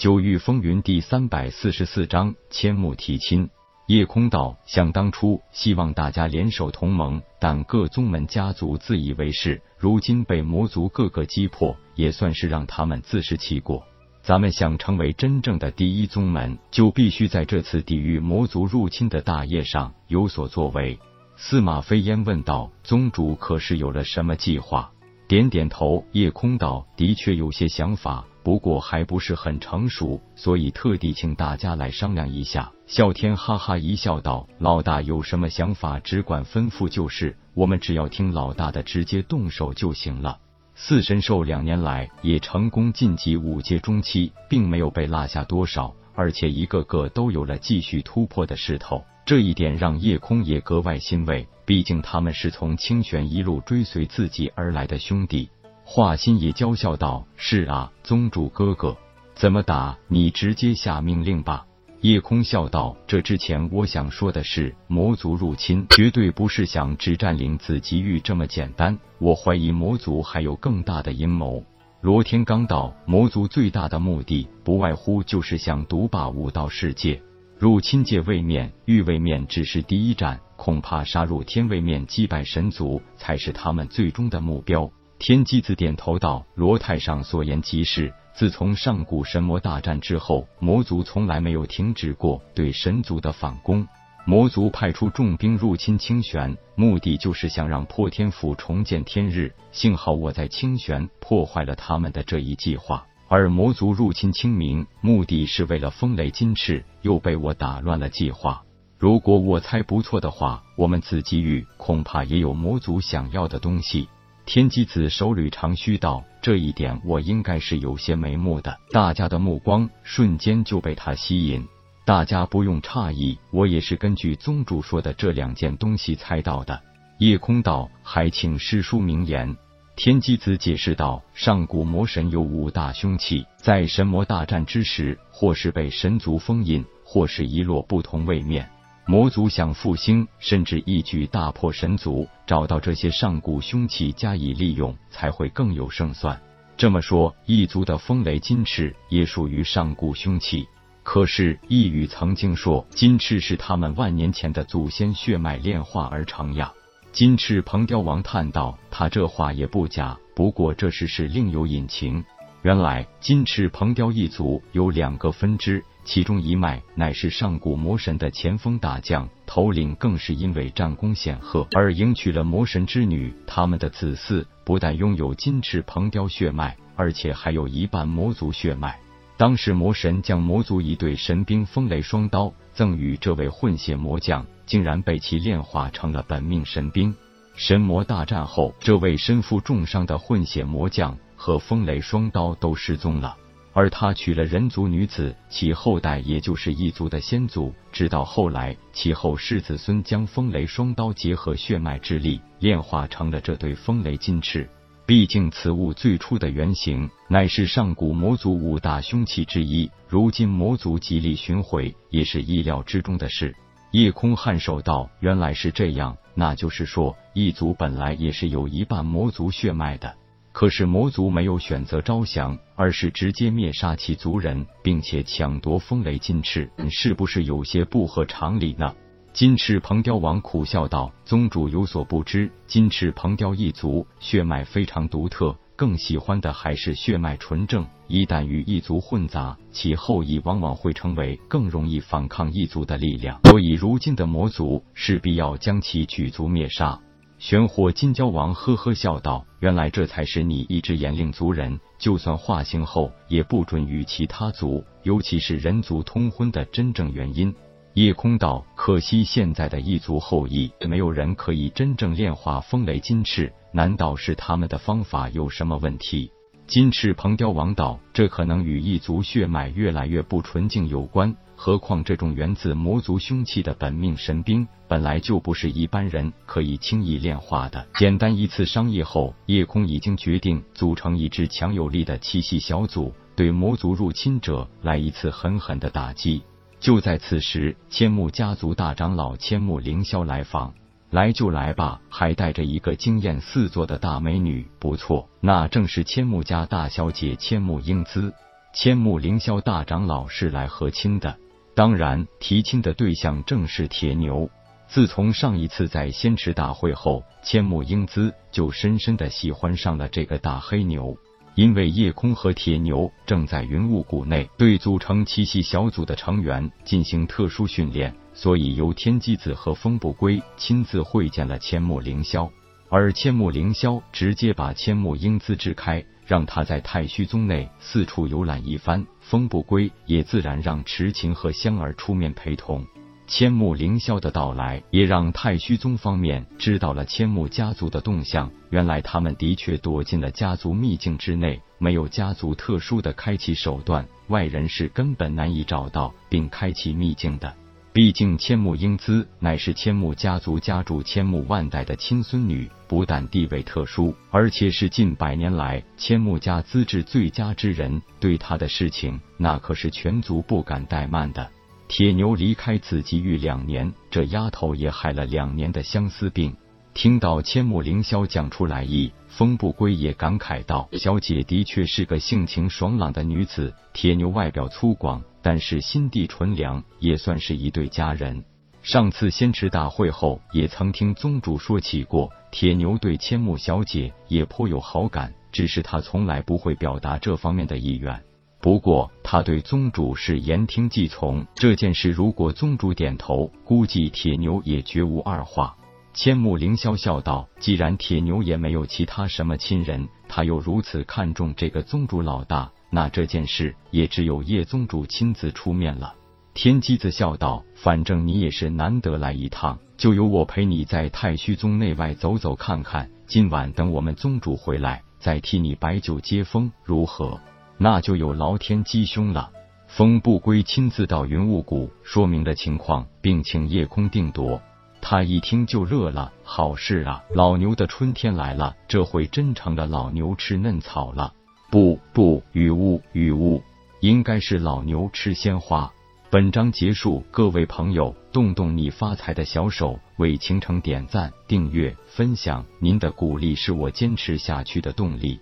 九域风云第三百四十四章千木提亲。夜空道，想当初希望大家联手同盟，但各宗门家族自以为是，如今被魔族各个击破，也算是让他们自食其果。咱们想成为真正的第一宗门，就必须在这次抵御魔族入侵的大业上有所作为。司马飞烟问道：“宗主可是有了什么计划？”点点头，夜空道的确有些想法，不过还不是很成熟，所以特地请大家来商量一下。啸天哈哈一笑道：“老大有什么想法，只管吩咐就是，我们只要听老大的，直接动手就行了。”四神兽两年来也成功晋级五阶中期，并没有被落下多少，而且一个个都有了继续突破的势头。这一点让夜空也格外欣慰，毕竟他们是从清玄一路追随自己而来的兄弟。华心也娇笑道：“是啊，宗主哥哥，怎么打？你直接下命令吧。”夜空笑道：“这之前我想说的是，魔族入侵绝对不是想只占领紫极域这么简单，我怀疑魔族还有更大的阴谋。”罗天刚道：“魔族最大的目的，不外乎就是想独霸武道世界。”入侵界位面、域位面只是第一站，恐怕杀入天位面击败神族才是他们最终的目标。天机子点头道：“罗太上所言极是。自从上古神魔大战之后，魔族从来没有停止过对神族的反攻。魔族派出重兵入侵清玄，目的就是想让破天府重见天日。幸好我在清玄破坏了他们的这一计划。”而魔族入侵清明，目的是为了风雷金翅，又被我打乱了计划。如果我猜不错的话，我们紫极域恐怕也有魔族想要的东西。天机子手捋长须道：“这一点我应该是有些眉目的。”大家的目光瞬间就被他吸引。大家不用诧异，我也是根据宗主说的这两件东西猜到的。夜空道，还请师叔明言。天机子解释道：“上古魔神有五大凶器，在神魔大战之时，或是被神族封印，或是遗落不同位面。魔族想复兴，甚至一举大破神族，找到这些上古凶器加以利用，才会更有胜算。这么说，异族的风雷金翅也属于上古凶器。可是异语曾经说，金翅是他们万年前的祖先血脉炼化而成呀。”金翅鹏雕王叹道：“他这话也不假，不过这事是另有隐情。原来金翅鹏雕一族有两个分支，其中一脉乃是上古魔神的前锋大将，头领更是因为战功显赫而迎娶了魔神之女。他们的子嗣不但拥有金翅鹏雕血脉，而且还有一半魔族血脉。当时魔神将魔族一对神兵风雷双刀赠予这位混血魔将。”竟然被其炼化成了本命神兵。神魔大战后，这位身负重伤的混血魔将和风雷双刀都失踪了。而他娶了人族女子，其后代也就是异族的先祖。直到后来，其后世子孙将风雷双刀结合血脉之力，炼化成了这对风雷金翅。毕竟此物最初的原型乃是上古魔族五大凶器之一，如今魔族极力寻回，也是意料之中的事。夜空颔首道：“原来是这样，那就是说，异族本来也是有一半魔族血脉的。可是魔族没有选择招降，而是直接灭杀其族人，并且抢夺风雷金翅，是不是有些不合常理呢？”金翅鹏雕王苦笑道：“宗主有所不知，金翅鹏雕一族血脉非常独特。”更喜欢的还是血脉纯正，一旦与异族混杂，其后裔往往会成为更容易反抗异族的力量。所以，如今的魔族势必要将其举族灭杀。玄火金蛟王呵呵笑道：“原来这才是你一直严令族人，就算化形后也不准与其他族，尤其是人族通婚的真正原因。”夜空道：“可惜现在的异族后裔，没有人可以真正炼化风雷金翅。难道是他们的方法有什么问题？”金翅鹏雕王道：“这可能与异族血脉越来越不纯净有关。何况这种源自魔族凶器的本命神兵，本来就不是一般人可以轻易炼化的。”简单一次商议后，夜空已经决定组成一支强有力的七系小组，对魔族入侵者来一次狠狠的打击。就在此时，千木家族大长老千木凌霄来访。来就来吧，还带着一个惊艳四座的大美女，不错，那正是千木家大小姐千木英姿。千木凌霄大长老是来和亲的，当然提亲的对象正是铁牛。自从上一次在仙池大会后，千木英姿就深深的喜欢上了这个大黑牛。因为夜空和铁牛正在云雾谷内对组成奇袭小组的成员进行特殊训练，所以由天机子和风不归亲自会见了千木凌霄。而千木凌霄直接把千木英姿支开，让他在太虚宗内四处游览一番。风不归也自然让池琴和香儿出面陪同。千木凌霄的到来，也让太虚宗方面知道了千木家族的动向。原来他们的确躲进了家族秘境之内，没有家族特殊的开启手段，外人是根本难以找到并开启秘境的。毕竟千木英姿乃是千木家族家主千木万代的亲孙女，不但地位特殊，而且是近百年来千木家资质最佳之人，对她的事情那可是全族不敢怠慢的。铁牛离开紫极域两年，这丫头也害了两年的相思病。听到千木凌霄讲出来意，风不归也感慨道：“小姐的确是个性情爽朗的女子。铁牛外表粗犷，但是心地纯良，也算是一对佳人。上次仙池大会后，也曾听宗主说起过，铁牛对千木小姐也颇有好感，只是他从来不会表达这方面的意愿。”不过，他对宗主是言听计从。这件事如果宗主点头，估计铁牛也绝无二话。千木凌霄笑道：“既然铁牛也没有其他什么亲人，他又如此看重这个宗主老大，那这件事也只有叶宗主亲自出面了。”天机子笑道：“反正你也是难得来一趟，就由我陪你在太虚宗内外走走看看。今晚等我们宗主回来，再替你摆酒接风，如何？”那就有劳天机兄了。风不归亲自到云雾谷说明了情况，并请夜空定夺。他一听就乐了，好事啊！老牛的春天来了，这回真成了老牛吃嫩草了。不不，雨雾雨雾，应该是老牛吃鲜花。本章结束，各位朋友，动动你发财的小手，为倾城点赞、订阅、分享，您的鼓励是我坚持下去的动力。